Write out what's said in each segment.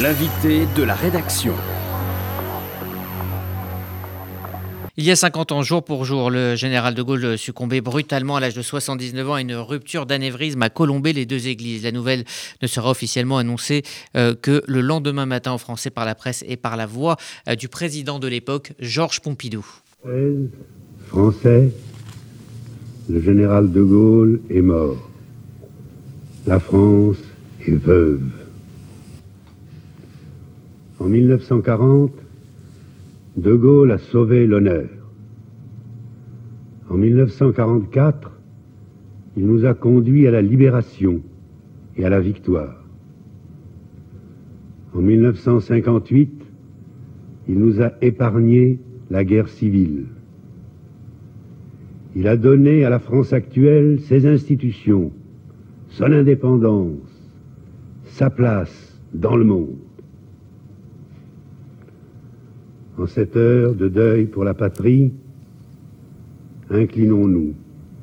L'invité de la rédaction. Il y a 50 ans, jour pour jour, le général de Gaulle succombait brutalement à l'âge de 79 ans à une rupture d'anévrisme à Colombey les deux églises. La nouvelle ne sera officiellement annoncée euh, que le lendemain matin en français par la presse et par la voix euh, du président de l'époque, Georges Pompidou. Français, le général de Gaulle est mort. La France est veuve. En 1940, De Gaulle a sauvé l'honneur. En 1944, il nous a conduits à la libération et à la victoire. En 1958, il nous a épargné la guerre civile. Il a donné à la France actuelle ses institutions, son indépendance, sa place dans le monde. En cette heure de deuil pour la patrie, inclinons-nous.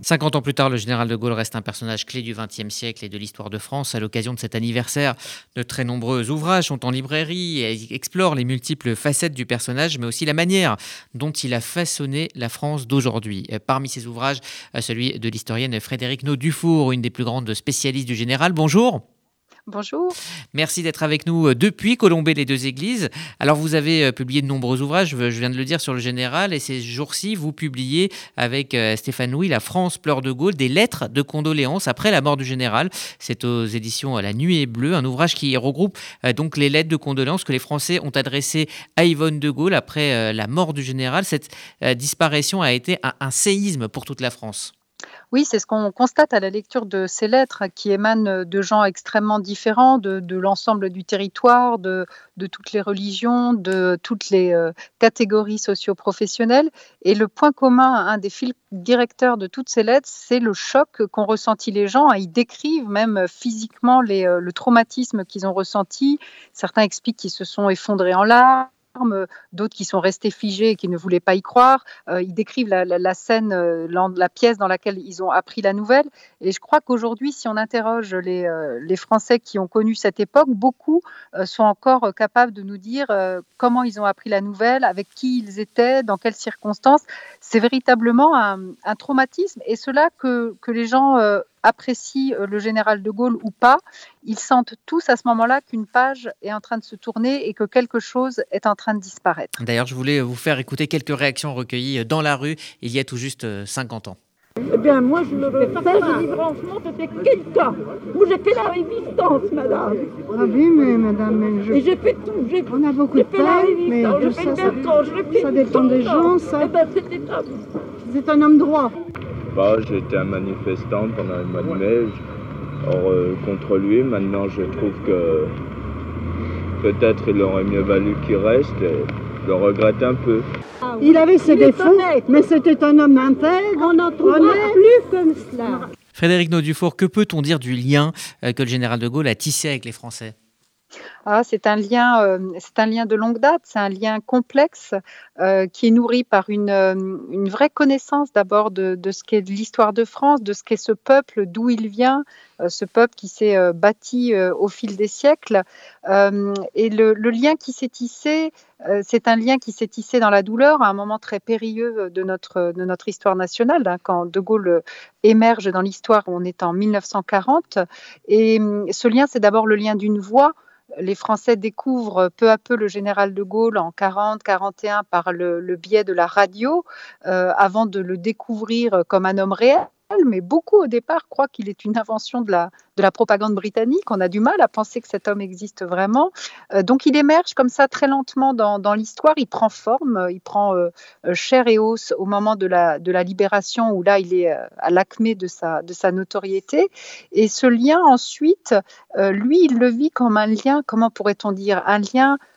50 ans plus tard, le général de Gaulle reste un personnage clé du XXe siècle et de l'histoire de France. À l'occasion de cet anniversaire, de très nombreux ouvrages sont en librairie et explorent les multiples facettes du personnage, mais aussi la manière dont il a façonné la France d'aujourd'hui. Parmi ces ouvrages, celui de l'historienne Frédéric Dufour, une des plus grandes spécialistes du général. Bonjour. Bonjour. Merci d'être avec nous euh, depuis Colombey les deux églises. Alors vous avez euh, publié de nombreux ouvrages, je viens de le dire sur le général, et ces jours-ci vous publiez avec euh, Stéphane Louis La France pleure de Gaulle des lettres de condoléances après la mort du général. C'est aux éditions La Nuit Bleue, un ouvrage qui regroupe donc les lettres de condoléances que les Français ont adressées à Yvonne de Gaulle après la mort du général. Cette disparition a été un séisme pour toute la France. Oui, c'est ce qu'on constate à la lecture de ces lettres qui émanent de gens extrêmement différents, de, l'ensemble du territoire, de, toutes les religions, de toutes les euh, catégories socio-professionnelles. Et le point commun, un des fils directeurs de toutes ces lettres, c'est le choc qu'ont ressenti les gens. Ils décrivent même physiquement euh, le traumatisme qu'ils ont ressenti. Certains expliquent qu'ils se sont effondrés en larmes d'autres qui sont restés figés et qui ne voulaient pas y croire. Euh, ils décrivent la, scène, euh, la, pièce dans laquelle ils ont appris la nouvelle. Et je crois qu'aujourd'hui, si on interroge les, euh, Français qui ont connu cette époque, beaucoup sont encore capables de nous dire comment ils ont appris la nouvelle, avec qui ils étaient, dans quelles circonstances. C'est véritablement un, un, traumatisme et cela que, que les gens apprécient euh, le général de Gaulle ou pas, ils sentent tous à ce moment-là qu'une page est en train de se tourner et que quelque chose est en train de disparaître. D'ailleurs, je voulais vous faire écouter quelques réactions recueillies dans la rue il y a tout juste 50 euh, ans. Eh bien, moi, je le fais, je dis franchement, c'était quelqu'un. Moi, j'ai fait la résistance, madame. Ah oui, mais madame, mais je... Et j'ai fait tout. On a beaucoup de peine, mais je ça, ça, ça dépend des gens, ça. Eh ben, c'était un... C'est un homme droit pas, j'étais un manifestant pendant le mois de mai or, euh, contre lui. Maintenant, je trouve que peut-être il aurait mieux valu qu'il reste. Et je le regrette un peu. Il avait ses défauts, mais c'était un homme intègre. On n'en trouvera plus comme cela. Frédéric Naudufour, que peut-on dire du lien euh, que le général de Gaulle a tissé avec les Français? Ah, c'est un lien, euh, c'est un lien de longue date, c'est un lien complexe euh, qui est nourri par une, euh, vraie connaissance d'abord de, ce qu'est l'histoire de France, de ce qu'est ce peuple, d'où il vient, ce peuple qui s'est bâti au fil des siècles. et le, lien qui s'est tissé, c'est un lien qui s'est tissé dans la douleur à un moment très périlleux de notre, histoire nationale, hein, quand De Gaulle émerge dans l'histoire, on est en 1940. Et ce lien, c'est d'abord le lien d'une voix les Français découvrent peu à peu le général de Gaulle en 40-41 par le, biais de la radio, euh, avant de le découvrir comme un homme réel mais beaucoup au départ croient qu'il est une invention de la, de la propagande britannique. On a du mal à penser que cet homme existe vraiment. Euh, donc il émerge comme ça très lentement dans, dans l'histoire, il prend forme, il prend euh, chair et os au moment de la, de la libération où là il est euh, à l'acmé de sa, de sa notoriété. Et ce lien ensuite, lui, il le vit comme un lien, comment pourrait-on dire, un lien euh, euh,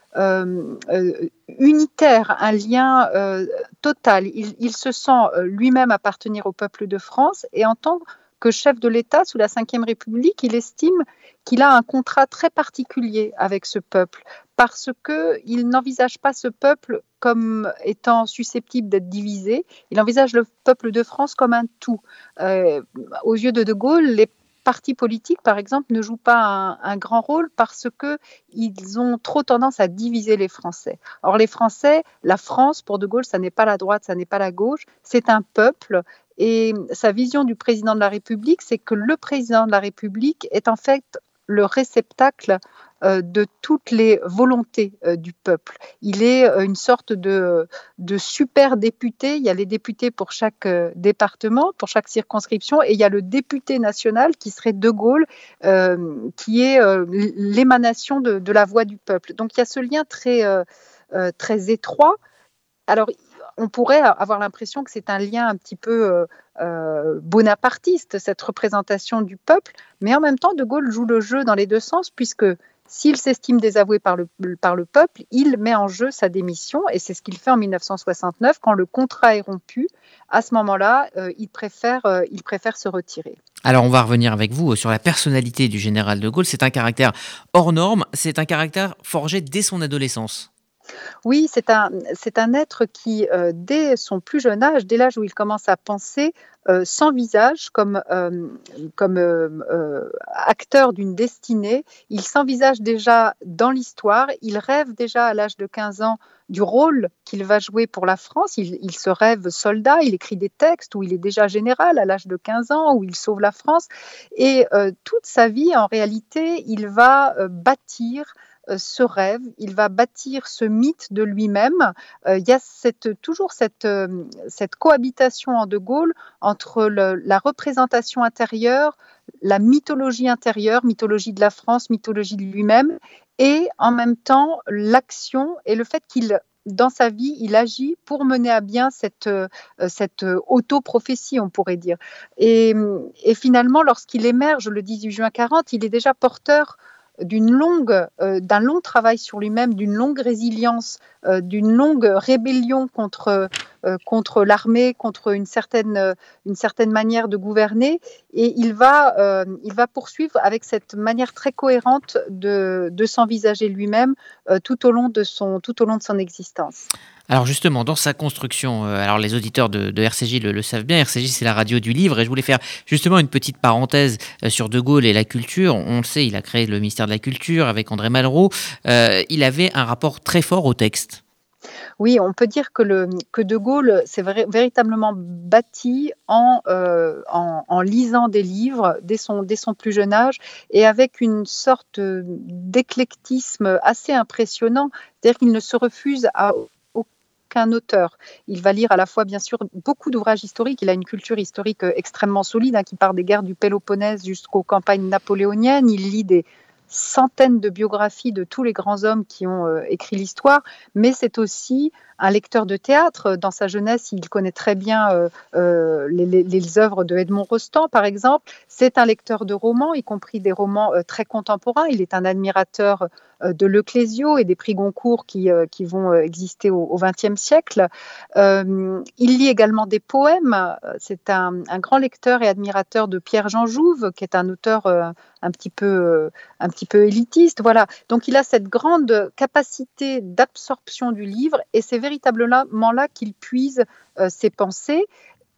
unitaire, un lien euh, total. Il, se sent lui-même appartenir au peuple de France et en tant que chef de l'État sous la Ve République, il estime qu'il a un contrat très particulier avec ce peuple parce qu'il n'envisage pas ce peuple comme étant susceptible d'être divisé. Il envisage le peuple de France comme un tout. aux yeux de De Gaulle, les partis politiques, par exemple, ne jouent pas un, grand rôle parce que ils ont trop tendance à diviser les Français. Or, les Français, la France, pour De Gaulle, ça n'est pas la droite, ça n'est pas la gauche, c'est un peuple. Et sa vision du président de la République, c'est que le président de la République est en fait le réceptacle euh, de toutes les volontés euh, du peuple. Il est euh, une sorte de, super député. Il y a les députés pour chaque département, pour chaque circonscription, et il y a le député national qui serait De Gaulle, qui est l'émanation de, de, la voix du peuple. Donc il y a ce lien très, très étroit. Alors, on pourrait avoir l'impression que c'est un lien un petit peu bonapartiste, cette représentation du peuple, mais en même temps, De Gaulle joue le jeu dans les deux sens, puisque s'il s'estime désavoué par le, par le peuple, il met en jeu sa démission et c'est ce qu'il fait en 1969 quand le contrat est rompu. À ce moment-là, euh, il, préfère, euh, il préfère se retirer. Alors on va revenir avec vous sur la personnalité du général de Gaulle. C'est un caractère hors norme, c'est un caractère forgé dès son adolescence. Oui, c'est un, c'est un être qui, euh, dès son plus jeune âge, dès l'âge où il commence à penser, euh, s'envisage comme, euh, comme acteur d'une destinée. Il s'envisage déjà dans l'histoire. Il rêve déjà à l'âge de 15 ans du rôle qu'il va jouer pour la France. Il, il, se rêve soldat, il écrit des textes où il est déjà général à l'âge de 15 ans, où il sauve la France. Et toute sa vie, en réalité, il va bâtir euh, ce rêve, il va bâtir ce mythe de lui-même. Euh, il y a toujours cette, euh, cette cohabitation en De Gaulle entre la représentation intérieure, la mythologie intérieure, mythologie de la France, mythologie de lui-même, et en même temps l'action et le fait qu'il dans sa vie, il agit pour mener à bien cette, cette auto-prophétie, on pourrait dire. Et, et finalement, lorsqu'il émerge le 18 juin 40, il est déjà porteur d'une longue, euh, d'un long travail sur lui-même, d'une longue résilience, euh, d'une longue rébellion contre, euh, contre l'armée, contre une certaine, une certaine manière de gouverner. Et il va, il va poursuivre avec cette manière très cohérente de, de s'envisager lui-même tout, tout au long de son existence. Alors justement, dans sa construction, euh, alors les auditeurs de, RCJ le, savent bien, RCJ c'est la radio du livre, et je voulais faire justement une petite parenthèse euh, sur De Gaulle et la culture. On le sait, il a créé le ministère de la Culture avec André Malraux. Euh, il avait un rapport très fort au texte. Oui, on peut dire que, le, que De Gaulle s'est véritablement bâti en, en, en, lisant des livres dès son, dès son plus jeune âge et avec une sorte d'éclectisme assez impressionnant. C'est-à-dire qu'il ne se refuse à qu'un auteur. Il va lire à la fois, bien sûr, beaucoup d'ouvrages historiques. Il a une culture historique euh, extrêmement solide, hein, qui part des guerres du Péloponnèse jusqu'aux campagnes napoléoniennes. Il lit des centaines de biographies de tous les grands hommes qui ont euh, écrit l'histoire, mais c'est aussi un lecteur de théâtre. Dans sa jeunesse, il connaît très bien euh, les, œuvres de Edmond Rostand, par exemple. C'est un lecteur de romans, y compris des romans très contemporains. Il est un admirateur de Leclésio et des prix Goncourt qui, qui vont exister au XXe siècle. il lit également des poèmes. C'est un, grand lecteur et admirateur de Pierre-Jean Jouve, qui est un auteur un petit peu un petit peu élitiste voilà donc il a cette grande capacité d'absorption du livre et c'est véritablement là qu'il puise euh, ses pensées.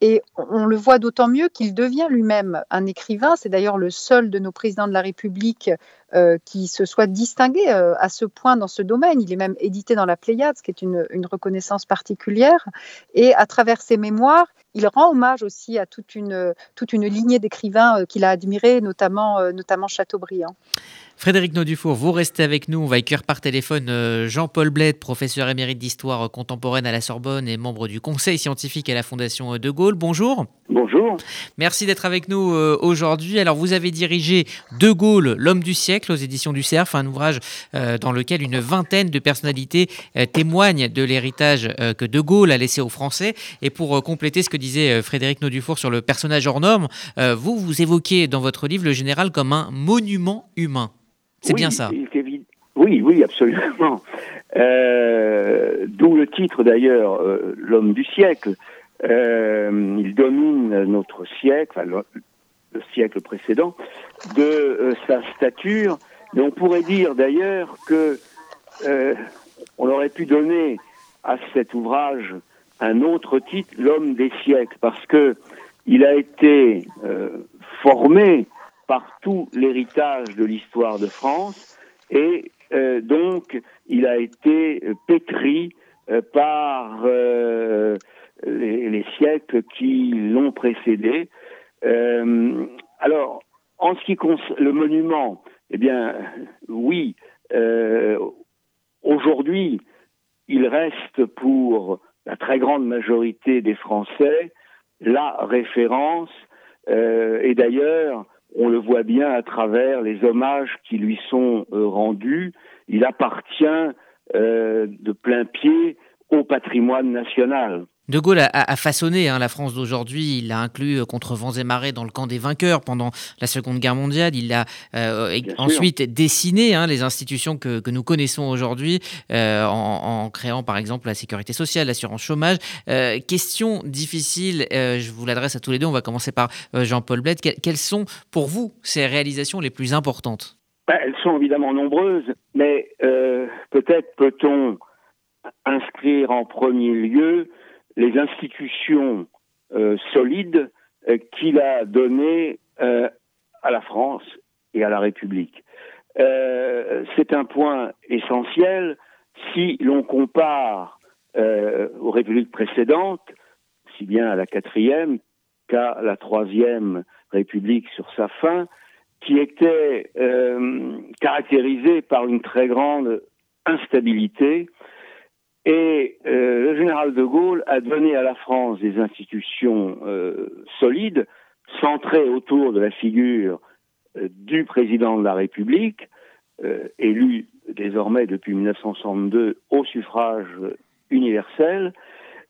Et on le voit d'autant mieux qu'il devient lui-même un écrivain. C'est d'ailleurs le seul de nos présidents de la République euh, qui se soit distingué euh, à ce point dans ce domaine. Il est même édité dans la Pléiade, ce qui est une, reconnaissance particulière. Et à travers ses mémoires, il rend hommage aussi à toute une, toute une lignée d'écrivains qu'il a admirés, notamment, notamment Chateaubriand. Frédéric Naudufour, vous restez avec nous. On va écrire par téléphone euh, Jean-Paul Bled, professeur émérite d'histoire contemporaine à la Sorbonne et membre du conseil scientifique à la Fondation De Gaulle. Bonjour. Bonjour. Merci d'être avec nous euh, aujourd'hui. Alors, vous avez dirigé De Gaulle, l'homme du siècle aux éditions du Cerf, un ouvrage euh, dans lequel une vingtaine de personnalités témoignent de l'héritage que De Gaulle a laissé aux Français. Et pour compléter ce que disait Frédéric Naudufour sur le personnage hors norme, vous, vous évoquez dans votre livre le général comme un monument humain. C'est bien ça. Oui, oui, absolument. Euh, d'où le titre d'ailleurs, euh, L'homme du siècle. Euh, il domine notre siècle, le, siècle précédent, de sa stature. Mais on pourrait dire d'ailleurs que on aurait pu donner à cet ouvrage un autre titre, L'homme des siècles, parce que il a été formé par tout l'héritage de l'histoire de France et euh, donc il a été pétri euh, par euh, les, les, siècles qui l'ont précédé. alors, en ce qui concerne le monument, eh bien, oui, aujourd'hui, il reste pour la très grande majorité des Français la référence, euh, et d'ailleurs, on le voit bien à travers les hommages qui lui sont euh, rendus, il appartient euh, de plein pied au patrimoine national. De Gaulle a, façonné hein, la France d'aujourd'hui. Il l'a inclus euh, contre vents et marées dans le camp des vainqueurs pendant la Seconde Guerre mondiale. Il a euh, ensuite dessiné hein, les institutions que, nous connaissons aujourd'hui euh, en, créant par exemple la sécurité sociale, l'assurance chômage. question difficile, je vous l'adresse à tous les deux. On va commencer par Jean-Paul Bled. quelles sont pour vous ces réalisations les plus importantes? Ben, Elles sont évidemment nombreuses, mais peut-être peut-on inscrire en premier lieu les institutions euh, solides euh, qu'il a données euh, à la France et à la République. C'est un point essentiel si l'on compare aux républiques précédentes, si bien à la quatrième qu'à la troisième République sur sa fin, qui était caractérisée par une très grande instabilité et euh, le général de Gaulle a donné à la France des institutions euh, solides, centrées autour de la figure euh, du président de la République, élu désormais depuis 1962 au suffrage universel,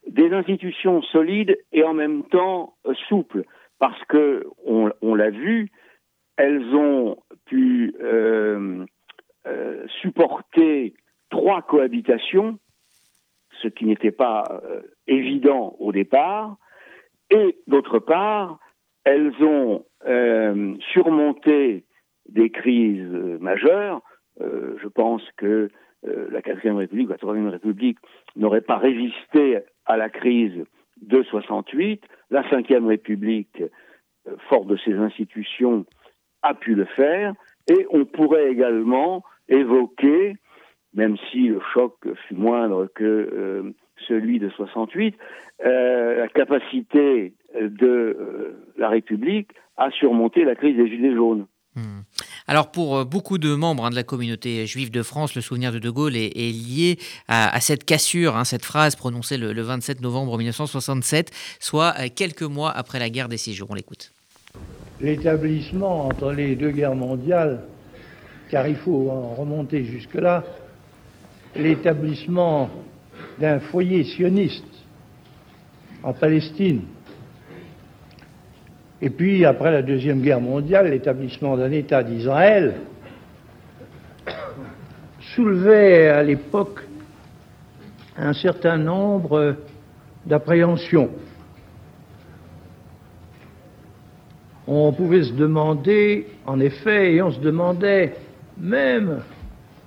des institutions solides et en même temps souples, parce que on, on l'a vu, elles ont pu supporter trois cohabitations ce qui n'était pas euh, évident au départ, et d'autre part, elles ont euh, surmonté des crises majeures. Euh, je pense que la quatrième République, la troisième République n'aurait pas résisté à la crise de 68. La cinquième République, fort de ses institutions, a pu le faire. Et on pourrait également évoquer même si le choc fut moindre que euh, celui de 68, euh, la capacité de euh, la République à surmonter la crise des Gilets jaunes. Hmm. Alors pour beaucoup de membres hein, de la communauté juive de France, le souvenir de De Gaulle est, lié à, cette cassure, hein, cette phrase prononcée le, 27 novembre 1967, soit quelques mois après la guerre des Six Jours. On l'écoute. L'établissement entre les deux guerres mondiales, car il faut en remonter jusque-là, l'établissement d'un foyer sioniste en Palestine. Et puis, après la Deuxième Guerre mondiale, l'établissement d'un État d'Israël soulevait à l'époque un certain nombre d'appréhensions. On pouvait se demander, en effet, et on se demandait même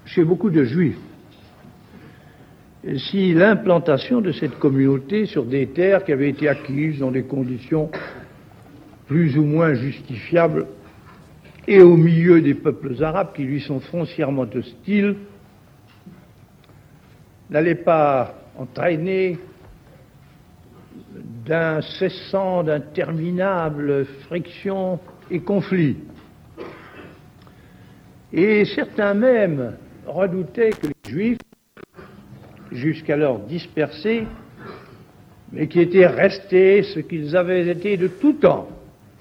chez beaucoup de juifs, si l'implantation de cette communauté sur des terres qui avaient été acquises dans des conditions plus ou moins justifiables et au milieu des peuples arabes qui lui sont foncièrement hostiles, n'allait pas entraîner d'incessants, d'interminables frictions et conflits. Et certains même redoutaient que les Juifs jusqu'alors dispersés, mais qui étaient restés ce qu'ils avaient été de tout temps,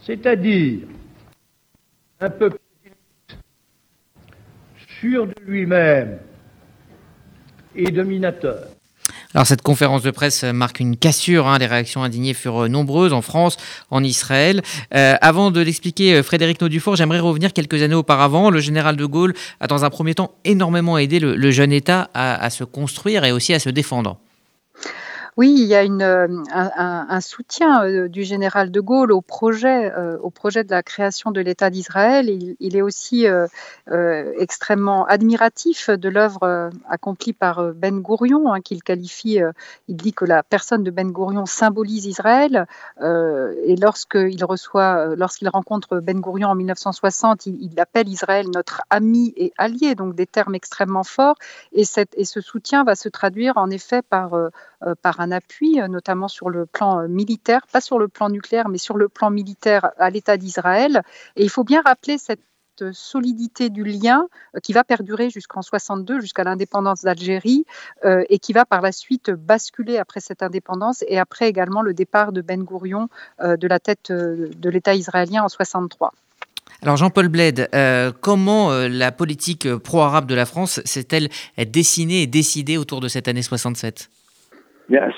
c'est-à-dire un peuple sûr de lui-même et dominateur. Alors cette conférence de presse marque une cassure. Hein. Les réactions indignées furent nombreuses en France, en Israël. Euh, avant de l'expliquer, euh, Frédéric Naudufour, j'aimerais revenir quelques années auparavant. Le général de Gaulle a dans un premier temps énormément aidé le, jeune État à, se construire et aussi à se défendre. Oui, il y a euh, un, soutien euh, du général de Gaulle au projet, euh, au projet de la création de l'État d'Israël. Il, est aussi extrêmement admiratif de l'œuvre accomplie par Ben Gourion, hein, qu'il qualifie, il dit que la personne de Ben Gourion symbolise Israël. et lorsqu'il reçoit, lorsqu'il rencontre Ben Gourion en 1960, il, il, appelle Israël notre ami et allié, donc des termes extrêmement forts. Et ce soutien va se traduire en effet par, par un appui, euh, notamment sur le plan euh, militaire, pas sur le plan nucléaire, mais sur le plan militaire à l'État d'Israël. Et il faut bien rappeler cette solidité du lien euh, qui va perdurer jusqu'en 62, jusqu'à l'indépendance d'Algérie, et qui va par la suite basculer après cette indépendance et après également le départ de Ben Gourion de la tête de l'État israélien en 63. Alors Jean-Paul Bled, euh, comment la politique pro-arabe de la France s'est-elle dessinée et décidée autour de cette année 67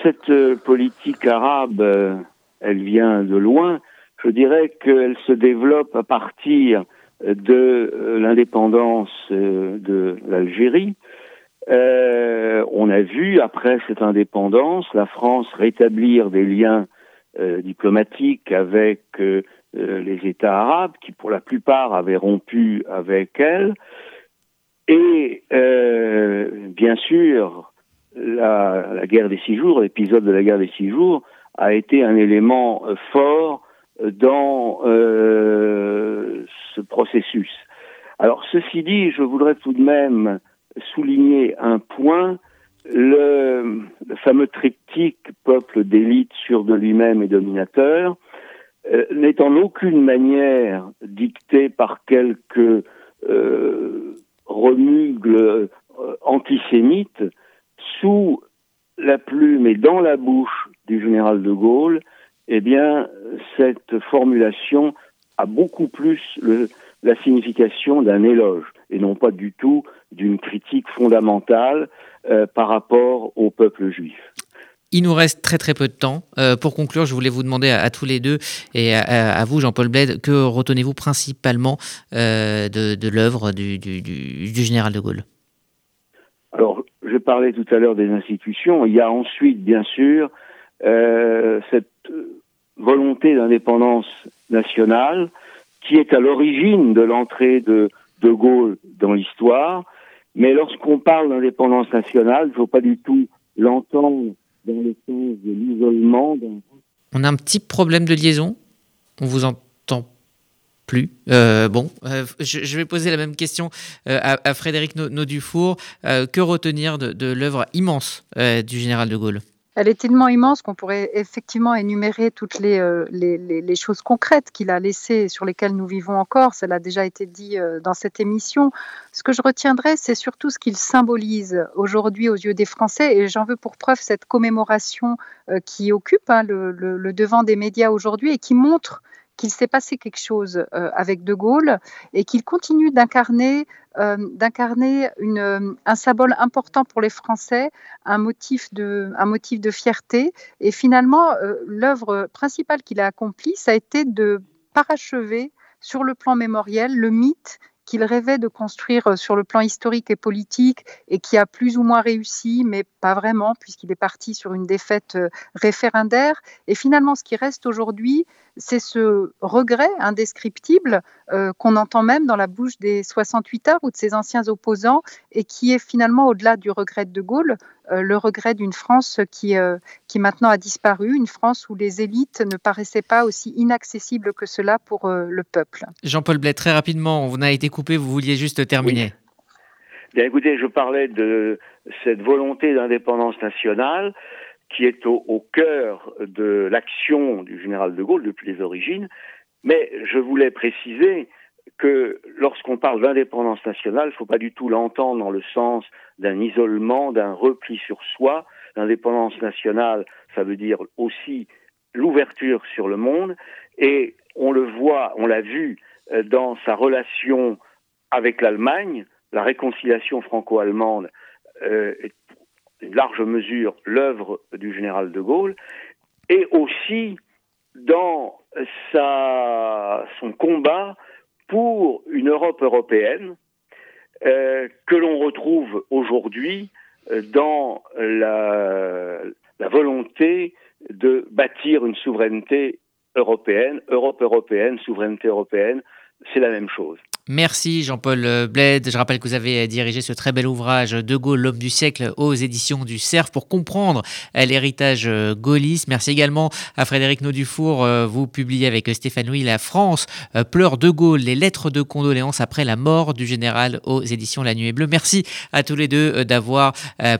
Cette euh, politique arabe, euh, elle vient de loin. Je dirais qu'elle se développe à partir de euh, l'indépendance de l'Algérie. on a vu, après cette indépendance, la France rétablir des liens diplomatiques avec les États arabes, qui pour la plupart avaient rompu avec elle. Et bien sûr, la, la guerre des six jours, l'épisode de la guerre des six jours, a été un élément euh, fort euh, dans euh, ce processus. Alors, ceci dit, je voudrais tout de même souligner un point, le, fameux triptyque peuple d'élite sûr de lui-même et dominateur euh, n'est en aucune manière dicté par quelques euh, remugles antisémites, sous la plume et dans la bouche du général de Gaulle, eh bien, cette formulation a beaucoup plus le, la signification d'un éloge et non pas du tout d'une critique fondamentale euh, par rapport au peuple juif. Il nous reste très très peu de temps. Euh, pour conclure, je voulais vous demander à, à tous les deux et à, à vous, Jean-Paul Bled, que retenez-vous principalement euh, de, de l'œuvre du, du, du, du général de Gaulle? Alors, je parlais tout à l'heure des institutions. Il y a ensuite, bien sûr, euh, cette volonté d'indépendance nationale qui est à l'origine de l'entrée de De Gaulle dans l'histoire. Mais lorsqu'on parle d'indépendance nationale, il ne faut pas du tout l'entendre dans le sens de l'isolement. On a un petit problème de liaison. On vous entend plus. Euh, bon, euh, je, vais poser la même question euh, à, Frédéric Naudufour. Que retenir de, l'œuvre immense du général de Gaulle? Elle est tellement immense qu'on pourrait effectivement énumérer toutes les, choses concrètes qu'il a laissées, sur lesquelles nous vivons encore. Cela a déjà été dit dans cette émission. Ce que je retiendrai, c'est surtout ce qu'il symbolise aujourd'hui aux yeux des Français. Et j'en veux pour preuve cette commémoration qui occupe hein, le, devant des médias aujourd'hui et qui montre qu'il s'est passé quelque chose euh, avec De Gaulle et qu'il continue d'incarner euh, d'incarner un symbole important pour les Français, un motif de, fierté. Et finalement, euh, l'œuvre principale qu'il a accomplie, ça a été de parachever sur le plan mémoriel le mythe qu'il rêvait de construire sur le plan historique et politique et qui a plus ou moins réussi, mais pas vraiment, puisqu'il est parti sur une défaite référendaire. Et finalement, ce qui reste aujourd'hui, c'est ce regret indescriptible euh, qu'on entend même dans la bouche des 68 heures ou de ses anciens opposants et qui est finalement au-delà du regret de De Gaulle, euh, le regret d'une France qui, euh, qui maintenant a disparu, une France où les élites ne paraissaient pas aussi inaccessibles que cela pour euh, le peuple. Jean-Paul Blais, très rapidement, on a été coupé, vous vouliez juste terminer. Oui. Bien écoutez, je parlais de cette volonté d'indépendance nationale qui est au, cœur de l'action du général de Gaulle depuis les origines, mais je voulais préciser que lorsqu'on parle d'indépendance nationale, il ne faut pas du tout l'entendre dans le sens d'un isolement, d'un repli sur soi. L'indépendance nationale, ça veut dire aussi l'ouverture sur le monde, et on le voit, on l'a vu euh, dans sa relation avec l'Allemagne, la réconciliation franco-allemande euh, une large mesure l'œuvre du général de Gaulle, et aussi dans son combat pour une Europe européenne euh, que l'on retrouve aujourd'hui dans la, la volonté de bâtir une souveraineté européenne, Europe européenne, souveraineté européenne, c'est la même chose. Merci Jean-Paul Bled. Je rappelle que vous avez dirigé ce très bel ouvrage De Gaulle, l'homme du siècle aux éditions du CERF pour comprendre l'héritage gaulliste. Merci également à Frédéric Naudufour. Vous publiez avec Stéphane Louis La France pleure De Gaulle, les lettres de condoléances après la mort du général aux éditions La Nuit Bleue. Merci à tous les deux d'avoir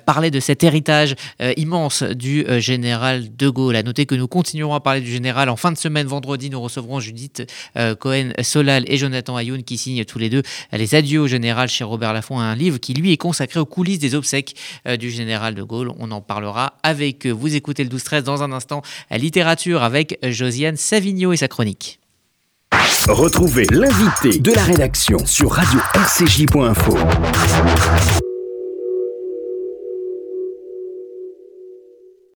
parlé de cet héritage immense du général De Gaulle. À noter que nous continuerons à parler du général en fin de semaine. Vendredi, nous recevrons Judith Cohen-Solal et Jonathan Ayoun qui signent tous les deux les adieux au général chez Robert Laffont, un livre qui lui est consacré aux coulisses des obsèques euh, du général de Gaulle. On en parlera avec vous. Écoutez le 12-13 dans un instant littérature avec Josiane Savigno et sa chronique. Retrouvez l'invité de la rédaction sur radio-rcj.info.